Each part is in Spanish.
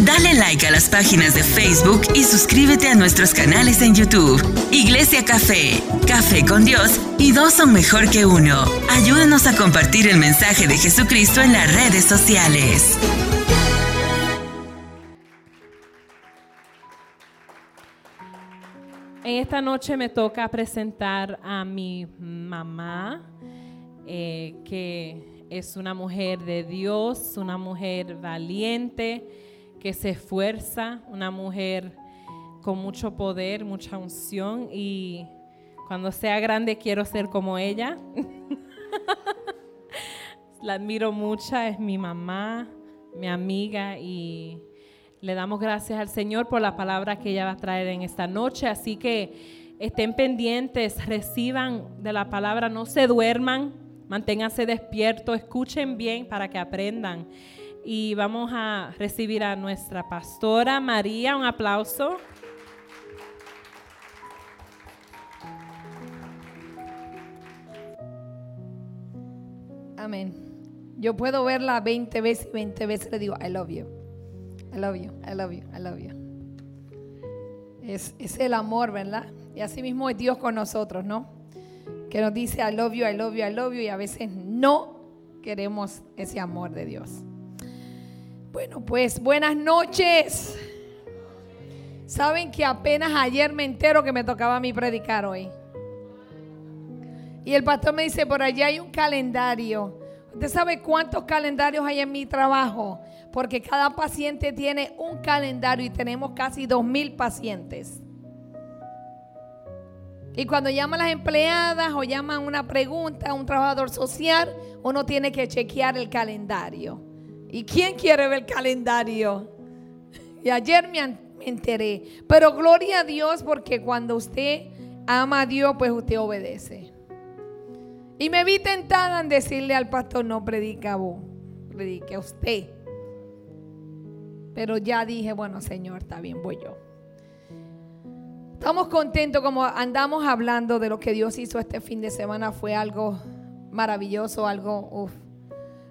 Dale like a las páginas de Facebook y suscríbete a nuestros canales en YouTube. Iglesia Café, Café con Dios y dos son mejor que uno. Ayúdanos a compartir el mensaje de Jesucristo en las redes sociales. En esta noche me toca presentar a mi mamá, eh, que es una mujer de Dios, una mujer valiente, que se esfuerza, una mujer con mucho poder, mucha unción y cuando sea grande quiero ser como ella. La admiro mucho, es mi mamá, mi amiga y le damos gracias al Señor por la palabra que ella va a traer en esta noche. Así que estén pendientes, reciban de la palabra, no se duerman, manténganse despiertos, escuchen bien para que aprendan. Y vamos a recibir a nuestra pastora María, un aplauso. Amén. Yo puedo verla 20 veces y 20 veces le digo, I love you. I love you, I love you, I love you. Es, es el amor, ¿verdad? Y así mismo es Dios con nosotros, ¿no? Que nos dice, I love you, I love you, I love you, y a veces no queremos ese amor de Dios. Bueno, pues buenas noches. Saben que apenas ayer me entero que me tocaba a mí predicar hoy. Y el pastor me dice, por allá hay un calendario. ¿Usted sabe cuántos calendarios hay en mi trabajo? Porque cada paciente tiene un calendario y tenemos casi dos mil pacientes. Y cuando llaman las empleadas o llaman una pregunta a un trabajador social, uno tiene que chequear el calendario. ¿Y quién quiere ver el calendario? Y ayer me enteré. Pero gloria a Dios porque cuando usted ama a Dios, pues usted obedece. Y me vi tentada en decirle al pastor, no predica vos, predique a usted. Pero ya dije, bueno, Señor, está bien, voy yo. Estamos contentos como andamos hablando de lo que Dios hizo este fin de semana. Fue algo maravilloso, algo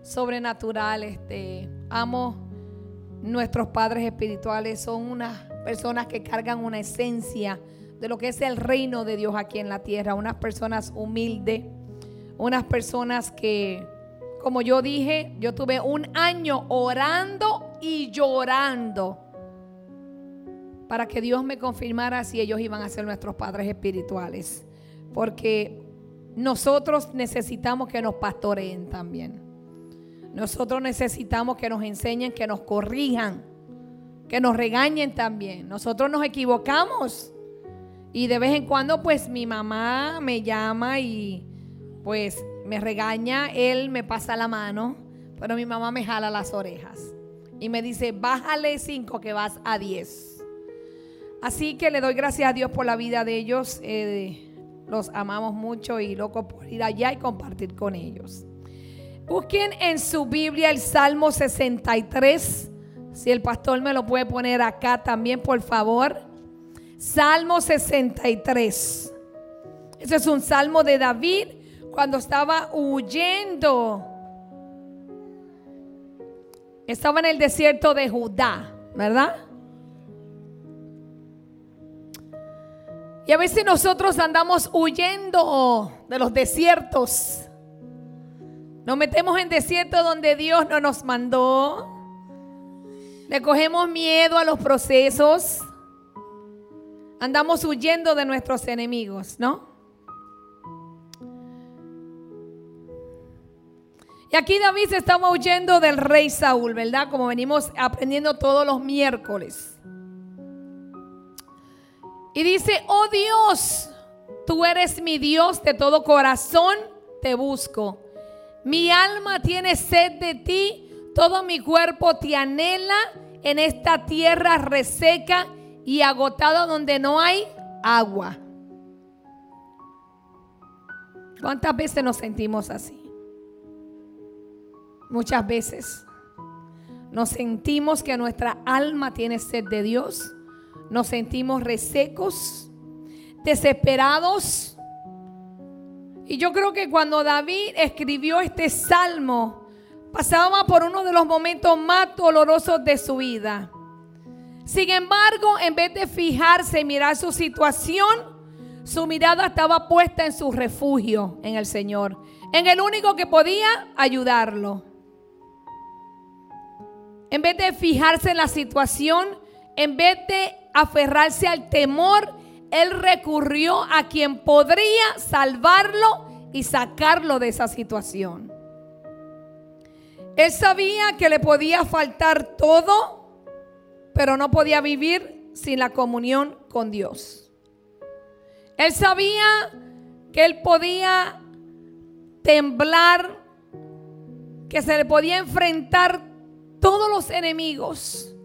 sobrenatural. Este, amo nuestros padres espirituales. Son unas personas que cargan una esencia de lo que es el reino de Dios aquí en la tierra. Unas personas humildes unas personas que, como yo dije, yo tuve un año orando y llorando para que Dios me confirmara si ellos iban a ser nuestros padres espirituales. Porque nosotros necesitamos que nos pastoreen también. Nosotros necesitamos que nos enseñen, que nos corrijan, que nos regañen también. Nosotros nos equivocamos. Y de vez en cuando pues mi mamá me llama y pues me regaña, él me pasa la mano, pero mi mamá me jala las orejas y me dice, bájale cinco que vas a diez. Así que le doy gracias a Dios por la vida de ellos. Eh, los amamos mucho y loco por ir allá y compartir con ellos. Busquen en su Biblia el Salmo 63. Si el pastor me lo puede poner acá también, por favor. Salmo 63. Ese es un salmo de David cuando estaba huyendo. Estaba en el desierto de Judá, ¿verdad? Y a veces nosotros andamos huyendo de los desiertos. Nos metemos en desiertos donde Dios no nos mandó. Le cogemos miedo a los procesos. Andamos huyendo de nuestros enemigos, ¿no? Y aquí David se estaba huyendo del rey Saúl, ¿verdad? Como venimos aprendiendo todos los miércoles. Y dice, oh Dios, tú eres mi Dios de todo corazón, te busco. Mi alma tiene sed de ti, todo mi cuerpo te anhela en esta tierra reseca y agotada donde no hay agua. ¿Cuántas veces nos sentimos así? Muchas veces nos sentimos que nuestra alma tiene sed de Dios. Nos sentimos resecos, desesperados. Y yo creo que cuando David escribió este salmo, pasaba por uno de los momentos más dolorosos de su vida. Sin embargo, en vez de fijarse y mirar su situación, su mirada estaba puesta en su refugio, en el Señor, en el único que podía ayudarlo. En vez de fijarse en la situación, en vez de aferrarse al temor, él recurrió a quien podría salvarlo y sacarlo de esa situación. Él sabía que le podía faltar todo, pero no podía vivir sin la comunión con Dios. Él sabía que él podía temblar, que se le podía enfrentar todos los enemigos,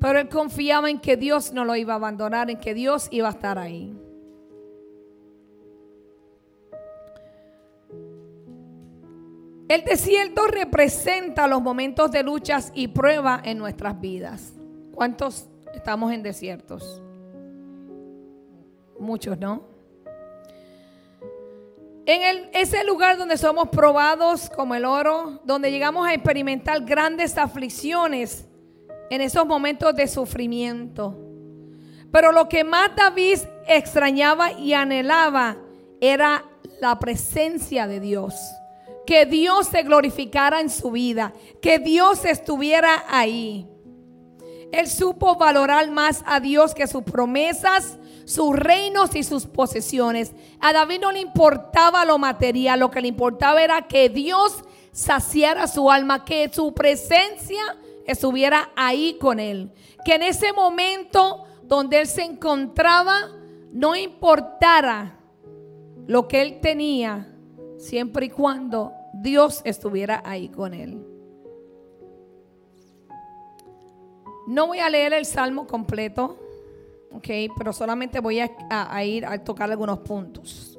pero él confiaba en que Dios no lo iba a abandonar, en que Dios iba a estar ahí. El desierto representa los momentos de luchas y prueba en nuestras vidas. ¿Cuántos estamos en desiertos? Muchos, ¿no? En el, ese lugar donde somos probados como el oro, donde llegamos a experimentar grandes aflicciones en esos momentos de sufrimiento. Pero lo que más David extrañaba y anhelaba era la presencia de Dios que Dios se glorificara en su vida, que Dios estuviera ahí. Él supo valorar más a Dios que sus promesas, sus reinos y sus posesiones. A David no le importaba lo material, lo que le importaba era que Dios saciara su alma, que su presencia estuviera ahí con él. Que en ese momento donde él se encontraba, no importara lo que él tenía, siempre y cuando Dios estuviera ahí con él. No voy a leer el salmo completo, ok, pero solamente voy a, ir a tocar algunos puntos.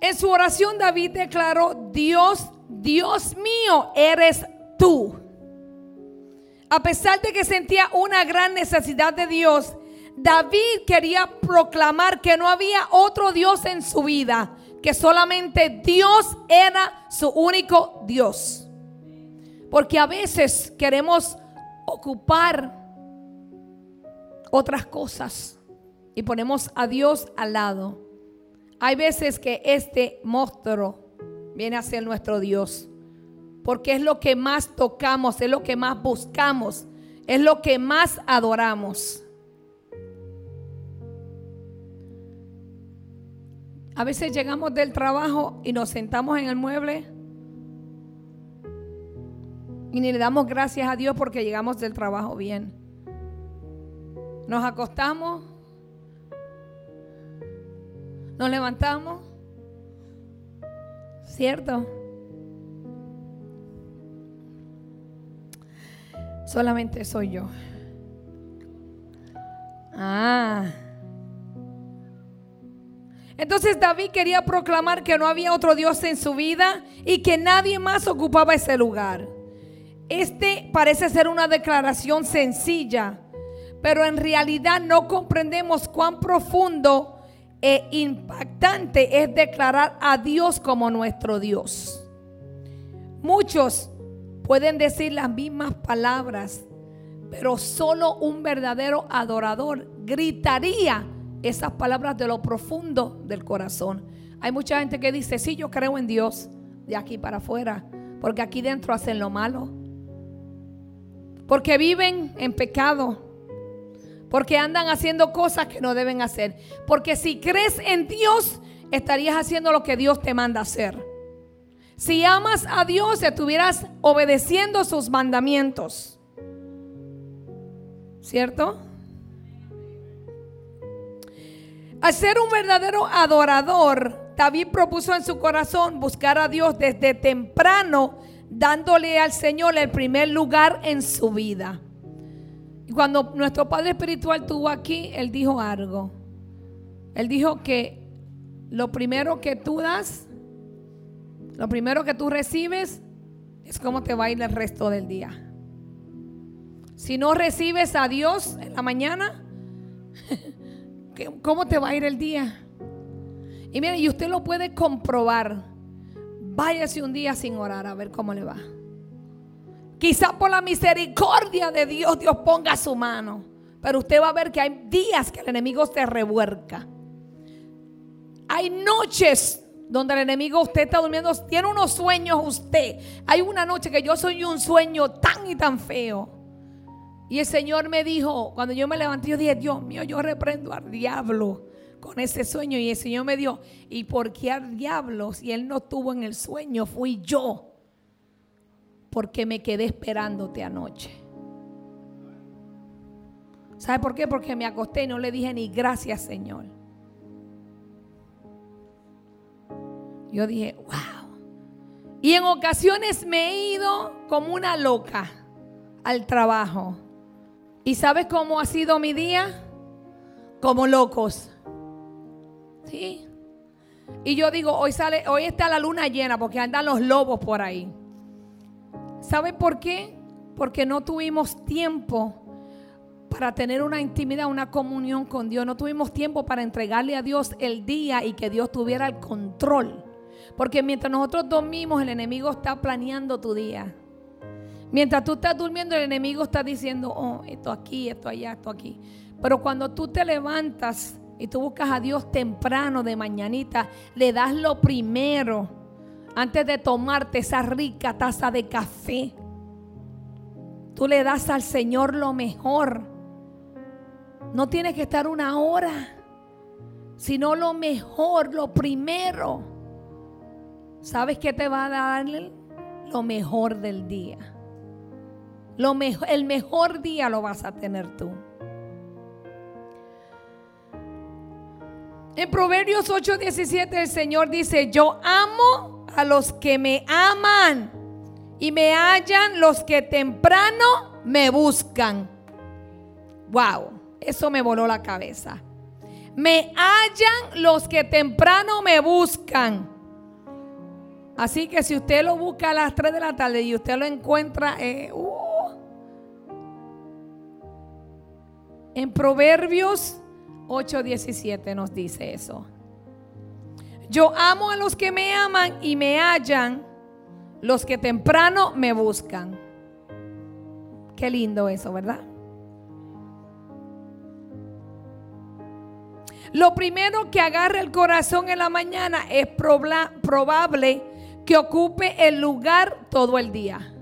En su oración David declaró, Dios, Dios mío, eres tú. A pesar de que sentía una gran necesidad de Dios, David quería proclamar que no había otro Dios en su vida que solamente Dios era su único Dios. Porque a veces queremos ocupar otras cosas y ponemos a Dios al lado. Hay veces que este monstruo viene a ser nuestro Dios. Porque es lo que más tocamos, es lo que más buscamos, es lo que más adoramos. A veces llegamos del trabajo y nos sentamos en el mueble y ni le damos gracias a Dios porque llegamos del trabajo bien. Nos acostamos, nos levantamos, ¿cierto? Solamente soy yo. Ah. Entonces David quería proclamar que no había otro Dios en su vida y que nadie más ocupaba ese lugar. Este parece ser una declaración sencilla, pero en realidad no comprendemos cuán profundo e impactante es declarar a Dios como nuestro Dios. Muchos pueden decir las mismas palabras, pero solo un verdadero adorador gritaría esas palabras de lo profundo del corazón. Hay mucha gente que dice, sí, yo creo en Dios, de aquí para afuera, porque aquí dentro hacen lo malo, porque viven en pecado, porque andan haciendo cosas que no deben hacer, porque si crees en Dios, estarías haciendo lo que Dios te manda hacer. Si amas a Dios, estuvieras obedeciendo sus mandamientos. ¿Cierto? Al ser un verdadero adorador, David propuso en su corazón buscar a Dios desde temprano, dándole al Señor el primer lugar en su vida. Y cuando nuestro Padre Espiritual estuvo aquí, Él dijo algo. Él dijo que lo primero que tú das, lo primero que tú recibes, es cómo te va a ir el resto del día. Si no recibes a Dios en la mañana, ¿Cómo te va a ir el día? Y mire, y usted lo puede comprobar. Váyase un día sin orar a ver cómo le va. Quizá por la misericordia de Dios, Dios ponga su mano. Pero usted va a ver que hay días que el enemigo se revuelca. Hay noches donde el enemigo usted está durmiendo, tiene unos sueños usted. Hay una noche que yo soñé un sueño tan y tan feo. Y el Señor me dijo, cuando yo me levanté, yo dije, Dios mío, yo reprendo al diablo con ese sueño. Y el Señor me dijo, ¿y por qué al diablo si él no estuvo en el sueño? Fui yo. Porque me quedé esperándote anoche. ¿Sabe por qué? Porque me acosté y no le dije ni gracias, Señor. Yo dije, wow. Y en ocasiones me he ido como una loca al trabajo. ¿Y sabes cómo ha sido mi día? Como locos. ¿Sí? Y yo digo, hoy sale, hoy está la luna llena porque andan los lobos por ahí. ¿Sabe por qué? Porque no tuvimos tiempo para tener una intimidad, una comunión con Dios. No tuvimos tiempo para entregarle a Dios el día y que Dios tuviera el control. Porque mientras nosotros dormimos, el enemigo está planeando tu día. Mientras tú estás durmiendo, el enemigo está diciendo, oh, esto aquí, esto allá, esto aquí. Pero cuando tú te levantas y tú buscas a Dios temprano, de mañanita, le das lo primero antes de tomarte esa rica taza de café. Tú le das al Señor lo mejor. No tienes que estar una hora, sino lo mejor, lo primero. ¿Sabes qué te va a darle? Lo mejor del día. Lo el mejor día lo vas a tener tú. En Proverbios 8:17 el Señor dice, yo amo a los que me aman y me hallan los que temprano me buscan. Wow, eso me voló la cabeza. Me hallan los que temprano me buscan. Así que si usted lo busca a las 3 de la tarde y usted lo encuentra, eh, uh, en Proverbios 8:17 nos dice eso. Yo amo a los que me aman y me hallan, los que temprano me buscan. Qué lindo eso, ¿verdad? Lo primero que agarre el corazón en la mañana es probable que ocupe el lugar todo el día.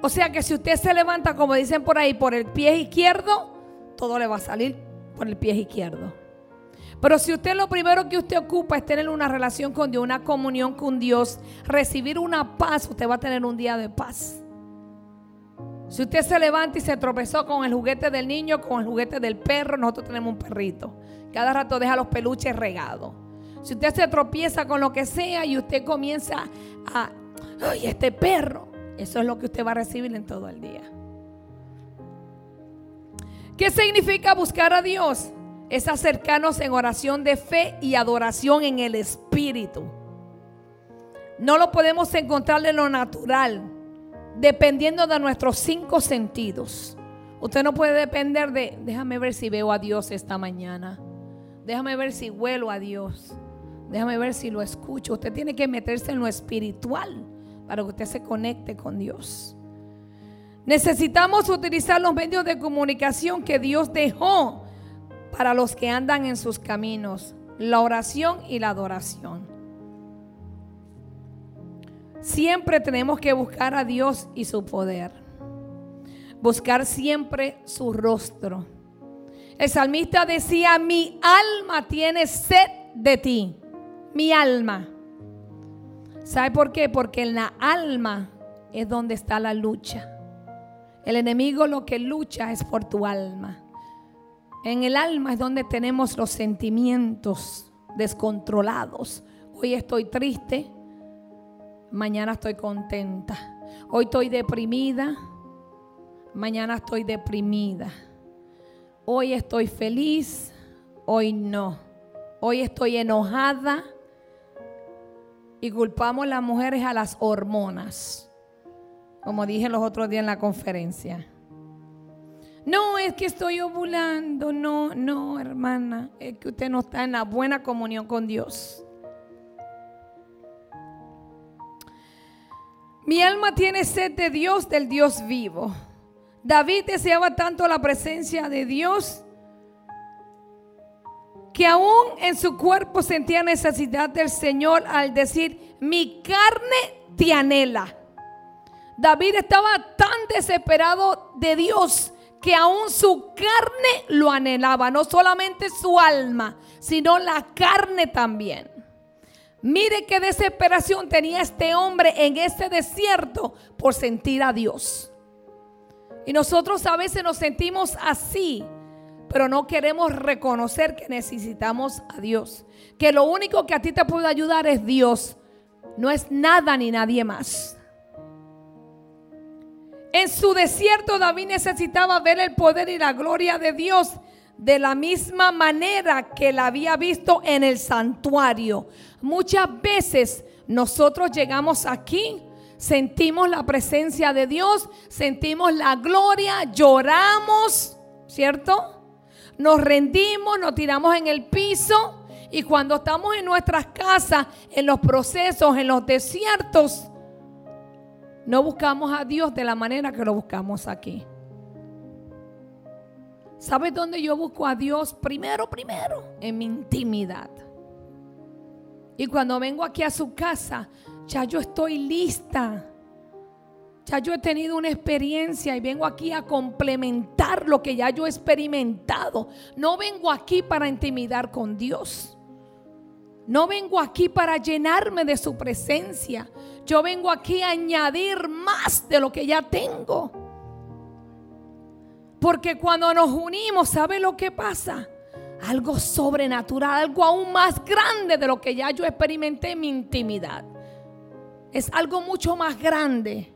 O sea que si usted se levanta, como dicen por ahí, por el pie izquierdo, todo le va a salir por el pie izquierdo. Pero si usted lo primero que usted ocupa es tener una relación con Dios, una comunión con Dios, recibir una paz, usted va a tener un día de paz. Si usted se levanta y se tropezó con el juguete del niño, con el juguete del perro, nosotros tenemos un perrito. Cada rato deja los peluches regados. Si usted se tropieza con lo que sea y usted comienza a, ay, este perro, eso es lo que usted va a recibir en todo el día. ¿Qué significa buscar a Dios? Es acercarnos en oración de fe y adoración en el Espíritu. No lo podemos encontrar en lo natural, dependiendo de nuestros cinco sentidos. Usted no puede depender de, déjame ver si veo a Dios esta mañana. Déjame ver si huelo a Dios. Déjame ver si lo escucho. Usted tiene que meterse en lo espiritual para que usted se conecte con Dios. Necesitamos utilizar los medios de comunicación que Dios dejó para los que andan en sus caminos, la oración y la adoración. Siempre tenemos que buscar a Dios y su poder. Buscar siempre su rostro. El salmista decía, mi alma tiene sed de ti. Mi alma. ¿Sabe por qué? Porque en la alma es donde está la lucha. El enemigo lo que lucha es por tu alma. En el alma es donde tenemos los sentimientos descontrolados. Hoy estoy triste, mañana estoy contenta. Hoy estoy deprimida, mañana estoy deprimida. Hoy estoy feliz, hoy no. Hoy estoy enojada y culpamos las mujeres a las hormonas como dije los otros días en la conferencia. No, es que estoy ovulando. No, no, hermana. Es que usted no está en la buena comunión con Dios. Mi alma tiene sed de Dios, del Dios vivo. David deseaba tanto la presencia de Dios que aún en su cuerpo sentía necesidad del Señor al decir, mi carne te anhela. David estaba tan desesperado de Dios que aún su carne lo anhelaba, no solamente su alma, sino la carne también. Mire qué desesperación tenía este hombre en este desierto por sentir a Dios. Y nosotros a veces nos sentimos así, pero no queremos reconocer que necesitamos a Dios. Que lo único que a ti te puede ayudar es Dios, no es nada ni nadie más. En su desierto David necesitaba ver el poder y la gloria de Dios de la misma manera que la había visto en el santuario. Muchas veces nosotros llegamos aquí, sentimos la presencia de Dios, sentimos la gloria, lloramos, ¿cierto? Nos rendimos, nos tiramos en el piso y cuando estamos en nuestras casas, en los procesos, en los desiertos, no buscamos a Dios de la manera que lo buscamos aquí. ¿Sabes dónde yo busco a Dios? Primero, primero, en mi intimidad. Y cuando vengo aquí a su casa, ya yo estoy lista. Ya yo he tenido una experiencia y vengo aquí a complementar lo que ya yo he experimentado. No vengo aquí para intimidar con Dios. No vengo aquí para llenarme de su presencia. Yo vengo aquí a añadir más de lo que ya tengo. Porque cuando nos unimos, ¿sabe lo que pasa? Algo sobrenatural, algo aún más grande de lo que ya yo experimenté en mi intimidad. Es algo mucho más grande.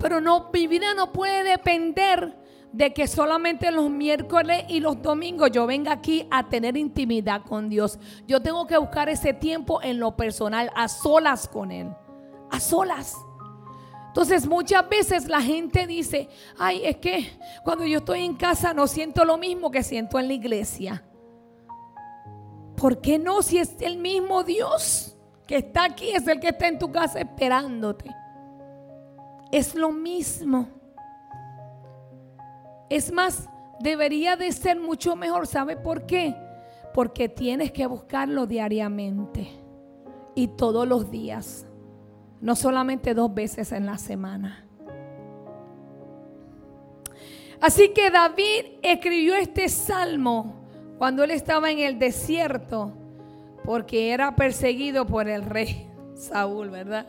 Pero no, mi vida no puede depender de que solamente los miércoles y los domingos yo venga aquí a tener intimidad con Dios. Yo tengo que buscar ese tiempo en lo personal, a solas con Él. A solas. Entonces muchas veces la gente dice, ay, es que cuando yo estoy en casa no siento lo mismo que siento en la iglesia. ¿Por qué no si es el mismo Dios que está aquí, es el que está en tu casa esperándote? Es lo mismo. Es más, debería de ser mucho mejor. ¿Sabe por qué? Porque tienes que buscarlo diariamente y todos los días. No solamente dos veces en la semana. Así que David escribió este salmo cuando él estaba en el desierto porque era perseguido por el rey Saúl, ¿verdad?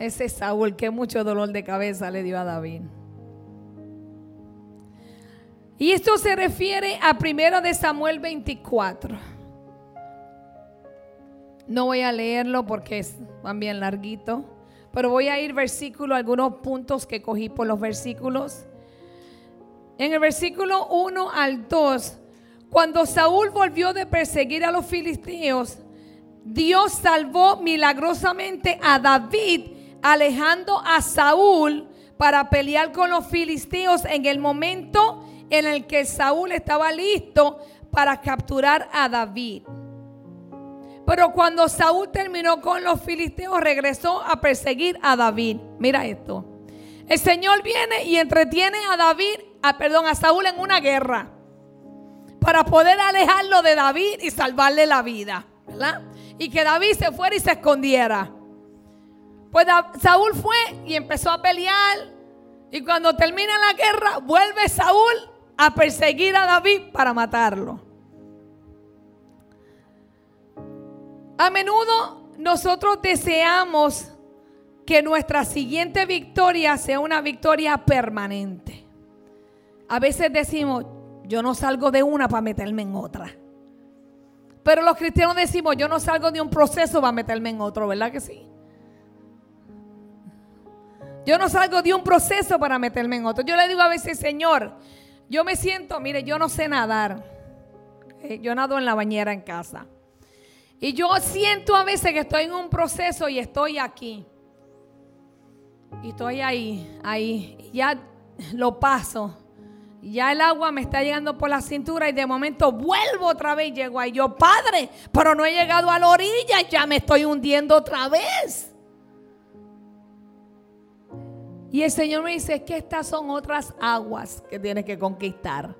Ese Saúl que mucho dolor de cabeza le dio a David. Y esto se refiere a 1 de Samuel 24. No voy a leerlo porque es también larguito, pero voy a ir versículo, algunos puntos que cogí por los versículos. En el versículo 1 al 2, cuando Saúl volvió de perseguir a los filisteos, Dios salvó milagrosamente a David, alejando a Saúl para pelear con los filisteos en el momento en el que Saúl estaba listo para capturar a David. Pero cuando Saúl terminó con los filisteos, regresó a perseguir a David. Mira esto. El Señor viene y entretiene a David, a, perdón, a Saúl en una guerra. Para poder alejarlo de David y salvarle la vida. ¿verdad? Y que David se fuera y se escondiera. Pues Saúl fue y empezó a pelear. Y cuando termina la guerra, vuelve Saúl a perseguir a David para matarlo. A menudo nosotros deseamos que nuestra siguiente victoria sea una victoria permanente. A veces decimos, yo no salgo de una para meterme en otra. Pero los cristianos decimos, yo no salgo de un proceso para meterme en otro, ¿verdad que sí? Yo no salgo de un proceso para meterme en otro. Yo le digo a veces, Señor, yo me siento, mire, yo no sé nadar. Eh, yo nado en la bañera en casa. Y yo siento a veces que estoy en un proceso y estoy aquí. Y estoy ahí, ahí. ya lo paso. Ya el agua me está llegando por la cintura y de momento vuelvo otra vez llego ahí. Yo, padre, pero no he llegado a la orilla, ya me estoy hundiendo otra vez. Y el Señor me dice, es que estas son otras aguas que tienes que conquistar.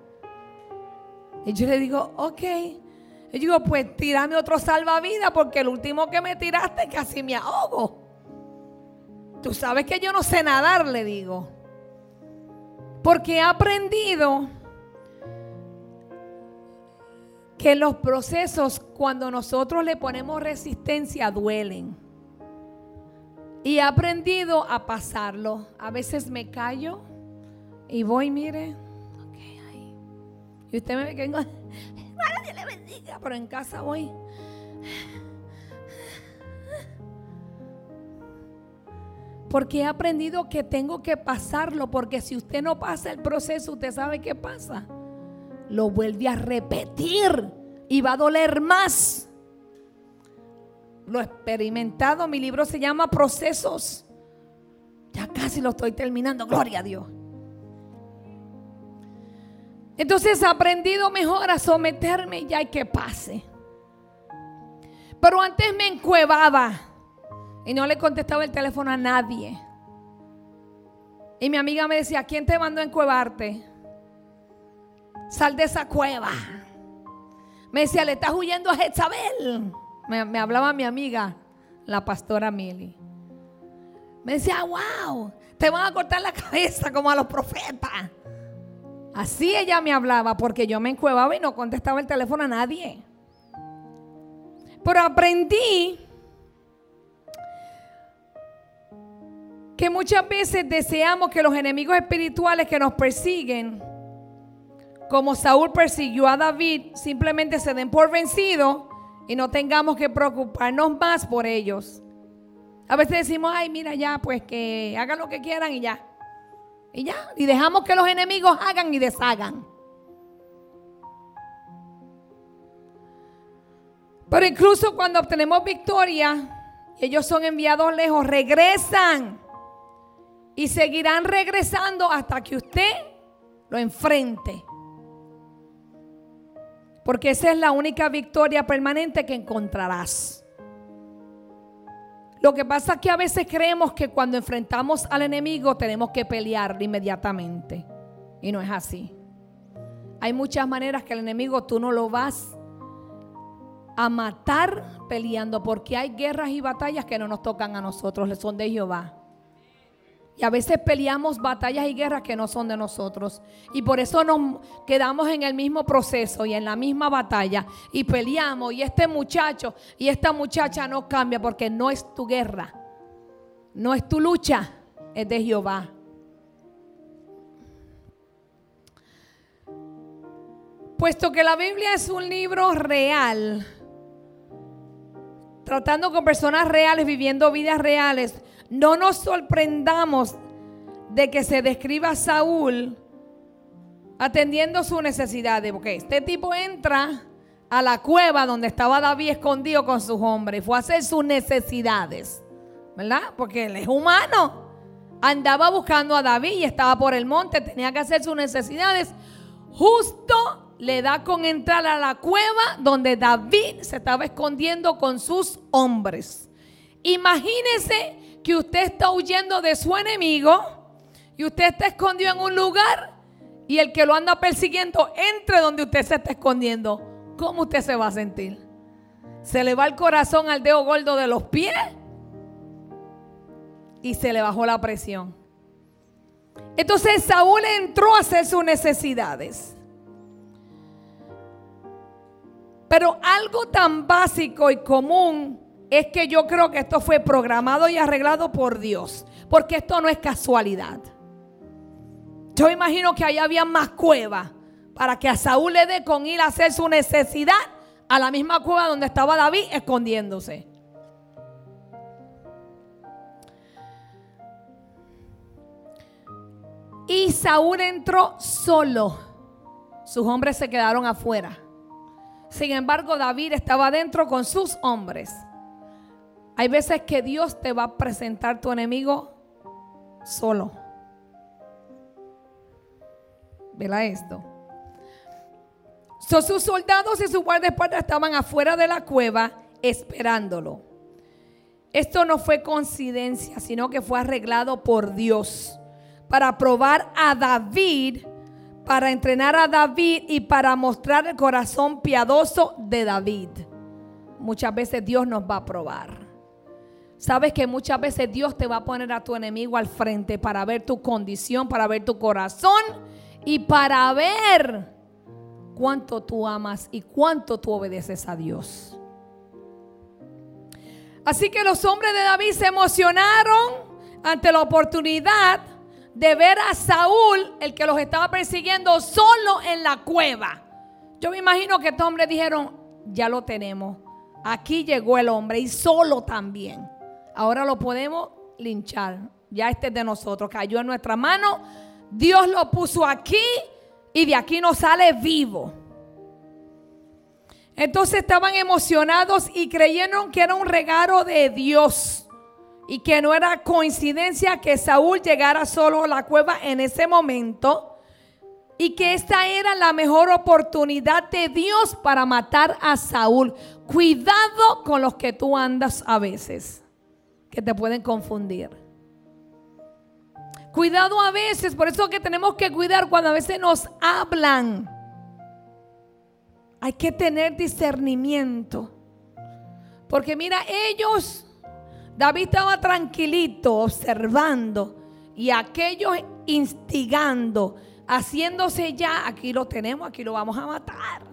Y yo le digo, ok. Y yo digo, pues tírame otro salvavidas porque el último que me tiraste casi me ahogo. Tú sabes que yo no sé nadar, le digo. Porque he aprendido que los procesos cuando nosotros le ponemos resistencia duelen. Y he aprendido a pasarlo. A veces me callo y voy, mire. Y usted me ve que le bendiga. Pero en casa voy. Porque he aprendido que tengo que pasarlo. Porque si usted no pasa el proceso, usted sabe qué pasa. Lo vuelve a repetir. Y va a doler más lo experimentado. Mi libro se llama Procesos. Ya casi lo estoy terminando, gloria a Dios. Entonces he aprendido mejor a someterme ya y que pase. Pero antes me encuevaba y no le contestaba el teléfono a nadie. Y mi amiga me decía, ¿quién te mandó a encuevarte? Sal de esa cueva. Me decía, le estás huyendo a Jezabel. Me, hablaba mi amiga, la pastora Mili. Me decía, wow, te van a cortar la cabeza como a los profetas. Así ella me hablaba porque yo me encuevaba y no contestaba el teléfono a nadie. Pero aprendí que muchas veces deseamos que los enemigos espirituales que nos persiguen, como Saúl persiguió a David, simplemente se den por vencidos y no tengamos que preocuparnos más por ellos. A veces decimos, ay, mira ya, pues que hagan lo que quieran y ya. Y ya, y dejamos que los enemigos hagan y deshagan. Pero incluso cuando obtenemos victoria, ellos son enviados lejos, regresan y seguirán regresando hasta que usted lo enfrente. Porque esa es la única victoria permanente que encontrarás. Lo que pasa es que a veces creemos que cuando enfrentamos al enemigo tenemos que pelear inmediatamente. Y no es así. Hay muchas maneras que el enemigo tú no lo vas a matar peleando porque hay guerras y batallas que no nos tocan a nosotros, son de Jehová. Y a veces peleamos batallas y guerras que no son de nosotros. Y por eso nos quedamos en el mismo proceso y en la misma batalla. Y peleamos. Y este muchacho y esta muchacha no cambia porque no es tu guerra. No es tu lucha. Es de Jehová. Puesto que la Biblia es un libro real. Tratando con personas reales, viviendo vidas reales no nos sorprendamos de que se describa a Saúl atendiendo sus necesidades, porque este tipo entra a la cueva donde estaba David escondido con sus hombres, fue a hacer sus necesidades, ¿verdad? Porque él es humano. Andaba buscando a David y estaba por el monte, tenía que hacer sus necesidades. Justo le da con entrar a la cueva donde David se estaba escondiendo con sus hombres. Imagínese que usted está huyendo de su enemigo y usted está escondido en un lugar y el que lo anda persiguiendo entre donde usted se está escondiendo, ¿cómo usted se va a sentir? Se le va el corazón al dedo gordo de los pies y se le bajó la presión. Entonces Saúl entró a hacer sus necesidades. Pero algo tan básico y común es que yo creo que esto fue programado y arreglado por Dios. Porque esto no es casualidad. Yo imagino que allá había más cuevas para que a Saúl le dé con ir a hacer su necesidad a la misma cueva donde estaba David escondiéndose. Y Saúl entró solo. Sus hombres se quedaron afuera. Sin embargo, David estaba adentro con sus hombres. Hay veces que Dios te va a presentar tu enemigo solo. Vela esto. sus soldados y sus guardaespaldas estaban afuera de la cueva esperándolo. Esto no fue coincidencia, sino que fue arreglado por Dios. para probar a David, para entrenar a David y para mostrar el corazón piadoso de David. Muchas veces Dios nos va a probar. Sabes que muchas veces Dios te va a poner a tu enemigo al frente para ver tu condición, para ver tu corazón y para ver cuánto tú amas y cuánto tú obedeces a Dios. Así que los hombres de David se emocionaron ante la oportunidad de ver a Saúl, el que los estaba persiguiendo, solo en la cueva. Yo me imagino que estos hombres dijeron, ya lo tenemos. Aquí llegó el hombre y solo también. Ahora lo podemos linchar. Ya este es de nosotros. Cayó en nuestra mano. Dios lo puso aquí y de aquí no sale vivo. Entonces estaban emocionados y creyeron que era un regalo de Dios y que no era coincidencia que Saúl llegara solo a la cueva en ese momento y que esta era la mejor oportunidad de Dios para matar a Saúl. Cuidado con los que tú andas a veces, que te pueden confundir. Cuidado a veces, por eso que tenemos que cuidar cuando a veces nos hablan. Hay que tener discernimiento. Porque mira, ellos, David estaba tranquilito observando y aquellos instigando, haciéndose ya, aquí lo tenemos, aquí lo vamos a matar.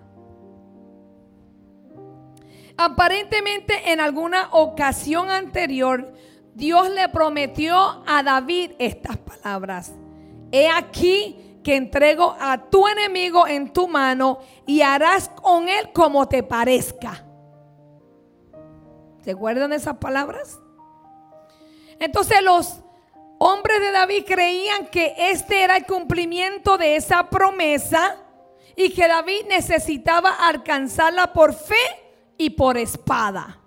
Aparentemente en alguna ocasión anterior, Dios le prometió a David estas palabras. He aquí que entrego a tu enemigo en tu mano y harás con él como te parezca. ¿Se acuerdan de esas palabras? Entonces los hombres de David creían que este era el cumplimiento de esa promesa y que David necesitaba alcanzarla por fe y por espada.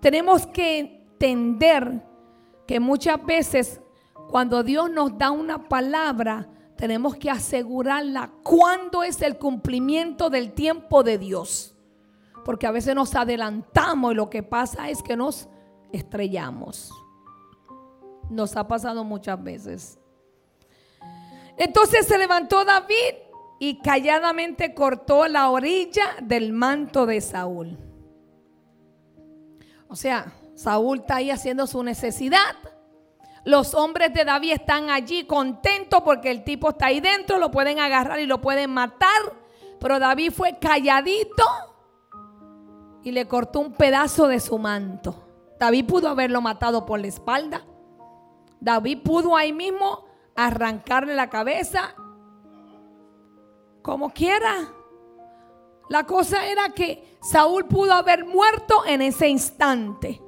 Tenemos que entender que muchas veces cuando Dios nos da una palabra, tenemos que asegurarla cuándo es el cumplimiento del tiempo de Dios. Porque a veces nos adelantamos y lo que pasa es que nos estrellamos. Nos ha pasado muchas veces. Entonces se levantó David y calladamente cortó la orilla del manto de Saúl. O sea, Saúl está ahí haciendo su necesidad. Los hombres de David están allí contentos porque el tipo está ahí dentro, lo pueden agarrar y lo pueden matar. Pero David fue calladito y le cortó un pedazo de su manto. David pudo haberlo matado por la espalda. David pudo ahí mismo arrancarle la cabeza como quiera. La cosa era que Saúl pudo haber muerto en ese instante.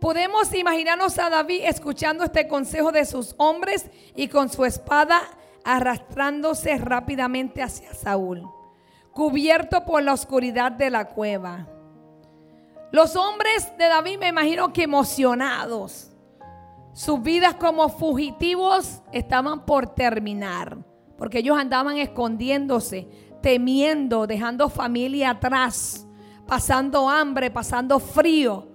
Podemos imaginarnos a David escuchando este consejo de sus hombres y con su espada arrastrándose rápidamente hacia Saúl, cubierto por la oscuridad de la cueva. Los hombres de David me imagino que emocionados sus vidas como fugitivos estaban por terminar, porque ellos andaban escondiéndose, temiendo, dejando familia atrás, pasando hambre, pasando frío,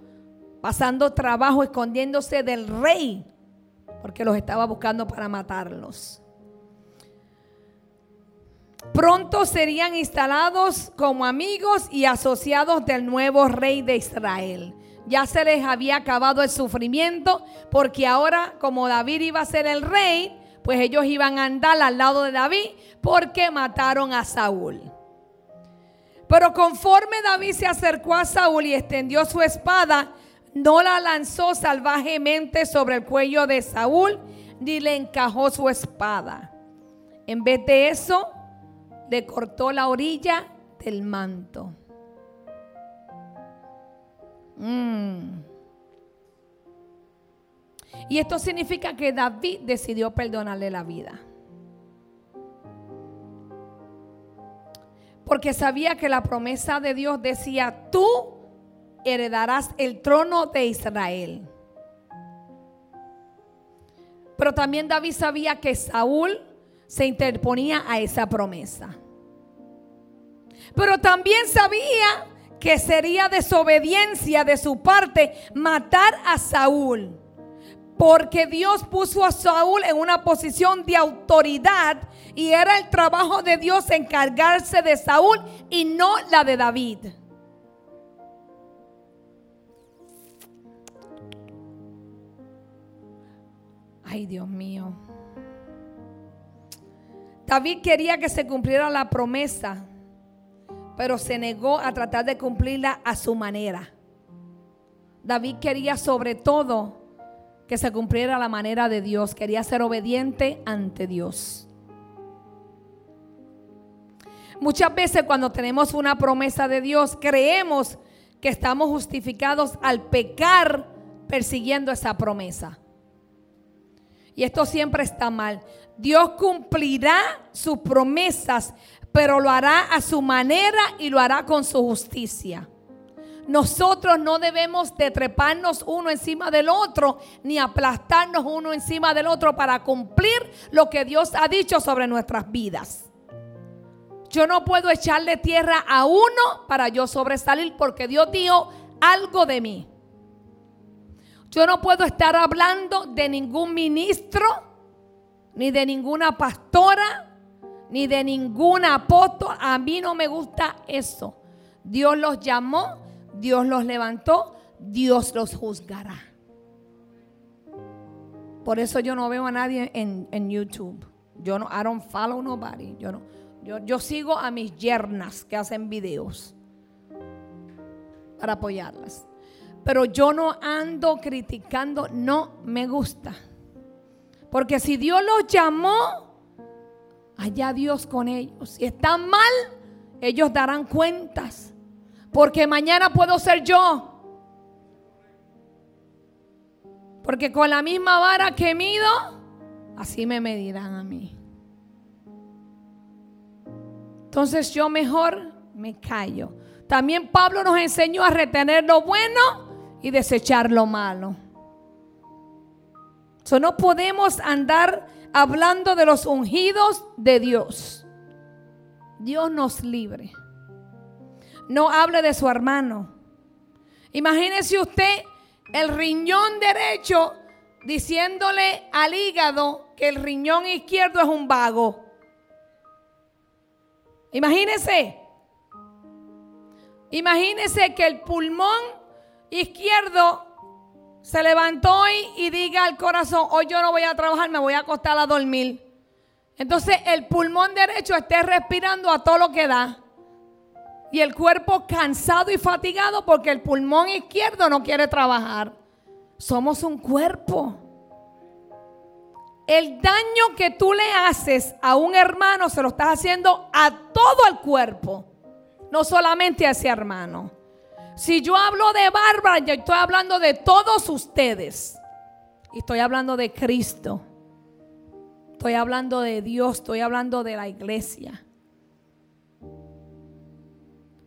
pasando trabajo, escondiéndose del rey, porque los estaba buscando para matarlos. Pronto serían instalados como amigos y asociados del nuevo rey de Israel ya se les había acabado el sufrimiento, porque ahora como David iba a ser el rey, pues ellos iban a andar al lado de David porque mataron a Saúl. Pero conforme David se acercó a Saúl y extendió su espada, no la lanzó salvajemente sobre el cuello de Saúl, ni le encajó su espada. En vez de eso, le cortó la orilla del manto. Mm. Y esto significa que David decidió perdonarle la vida. Porque sabía que la promesa de Dios decía, tú heredarás el trono de Israel. Pero también David sabía que Saúl se interponía a esa promesa. Pero también sabía que sería desobediencia de su parte matar a Saúl. Porque Dios puso a Saúl en una posición de autoridad y era el trabajo de Dios encargarse de Saúl y no la de David. Ay, Dios mío. David quería que se cumpliera la promesa, pero se negó a tratar de cumplirla a su manera. David quería sobre todo que se cumpliera la manera de Dios, quería ser obediente ante Dios. Muchas veces cuando tenemos una promesa de Dios, creemos que estamos justificados al pecar persiguiendo esa promesa. Y esto siempre está mal. Dios cumplirá sus promesas, pero lo hará a su manera y lo hará con su justicia. Nosotros no debemos de treparnos uno encima del otro, ni aplastarnos uno encima del otro para cumplir lo que Dios ha dicho sobre nuestras vidas. Yo no puedo echarle tierra a uno para yo sobresalir porque Dios dijo algo de mí. Yo no puedo estar hablando de ningún ministro, ni de ninguna pastora, ni de ningún apóstol. A mí no me gusta eso. Dios los llamó, Dios los levantó, Dios los juzgará. Por eso yo no veo a nadie en, YouTube. Yo no, I don't follow nobody. Yo no. Yo, yo sigo a mis yernas que hacen videos para apoyarlas. Pero yo no ando criticando, no me gusta. Porque si Dios los llamó, allá Dios con ellos. Si están mal, ellos darán cuentas. Porque mañana puedo ser yo. Porque con la misma vara que mido, así me medirán a mí. Entonces yo mejor me callo. También Pablo nos enseñó a retener lo bueno y desechar lo malo. So, no podemos andar hablando de los ungidos de Dios. Dios nos libre. No hable de su hermano. Imagínese usted el riñón derecho diciéndole al hígado que el riñón izquierdo es un vago. Imagínese. Imagínese que el pulmón izquierdo se levantó hoy y diga al corazón, hoy yo no voy a trabajar, me voy a acostar a dormir. Entonces el pulmón derecho esté respirando a todo lo que da. Y el cuerpo cansado y fatigado porque el pulmón izquierdo no quiere trabajar. Somos un cuerpo. El daño que tú le haces a un hermano se lo estás haciendo a todo el cuerpo. No solamente a ese hermano. Si yo hablo de Bárbara, yo estoy hablando de todos ustedes. Y estoy hablando de Cristo. Estoy hablando de Dios, estoy hablando de la iglesia.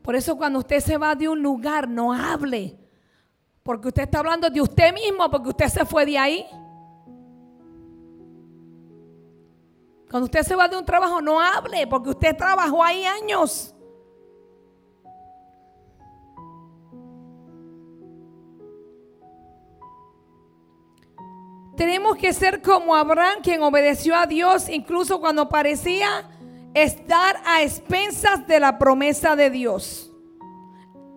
Por eso cuando usted se va de un lugar, no hable. Porque usted está hablando de usted mismo, porque usted se fue de ahí. Cuando usted se va de un trabajo, no hable, porque usted trabajó ahí años. Tenemos que ser como Abraham, quien obedeció a Dios incluso cuando parecía estar a expensas de la promesa de Dios.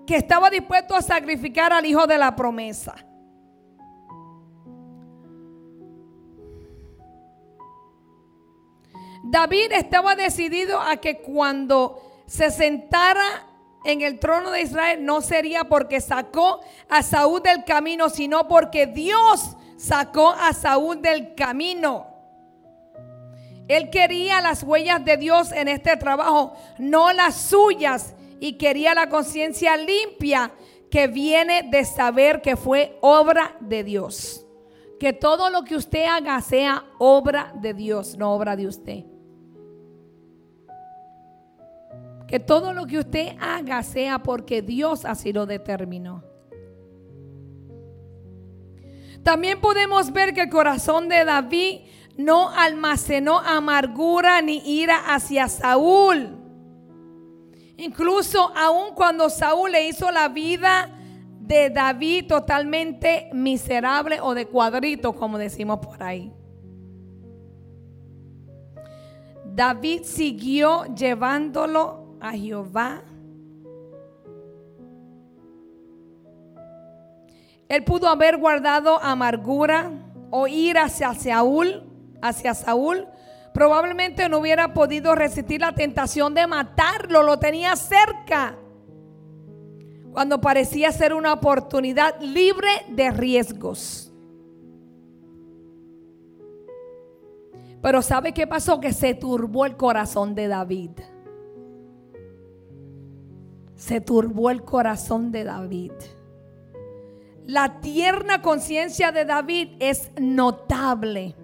Que estaba dispuesto a sacrificar al hijo de la promesa. David estaba decidido a que cuando se sentara en el trono de Israel no sería porque sacó a Saúl del camino, sino porque Dios sacó a Saúl del camino. Él quería las huellas de Dios en este trabajo, no las suyas, y quería la conciencia limpia que viene de saber que fue obra de Dios. Que todo lo que usted haga sea obra de Dios, no obra de usted. Que todo lo que usted haga sea porque Dios así lo determinó. También podemos ver que el corazón de David no almacenó amargura ni ira hacia Saúl. Incluso aun cuando Saúl le hizo la vida de David totalmente miserable o de cuadrito, como decimos por ahí. David siguió llevándolo a Jehová. Él pudo haber guardado amargura o ir hacia Saúl, hacia Saúl. Probablemente no hubiera podido resistir la tentación de matarlo, lo tenía cerca. Cuando parecía ser una oportunidad libre de riesgos. Pero ¿sabe qué pasó? Que se turbó el corazón de David. Se turbó el corazón de David. La tierna conciencia de David es notable.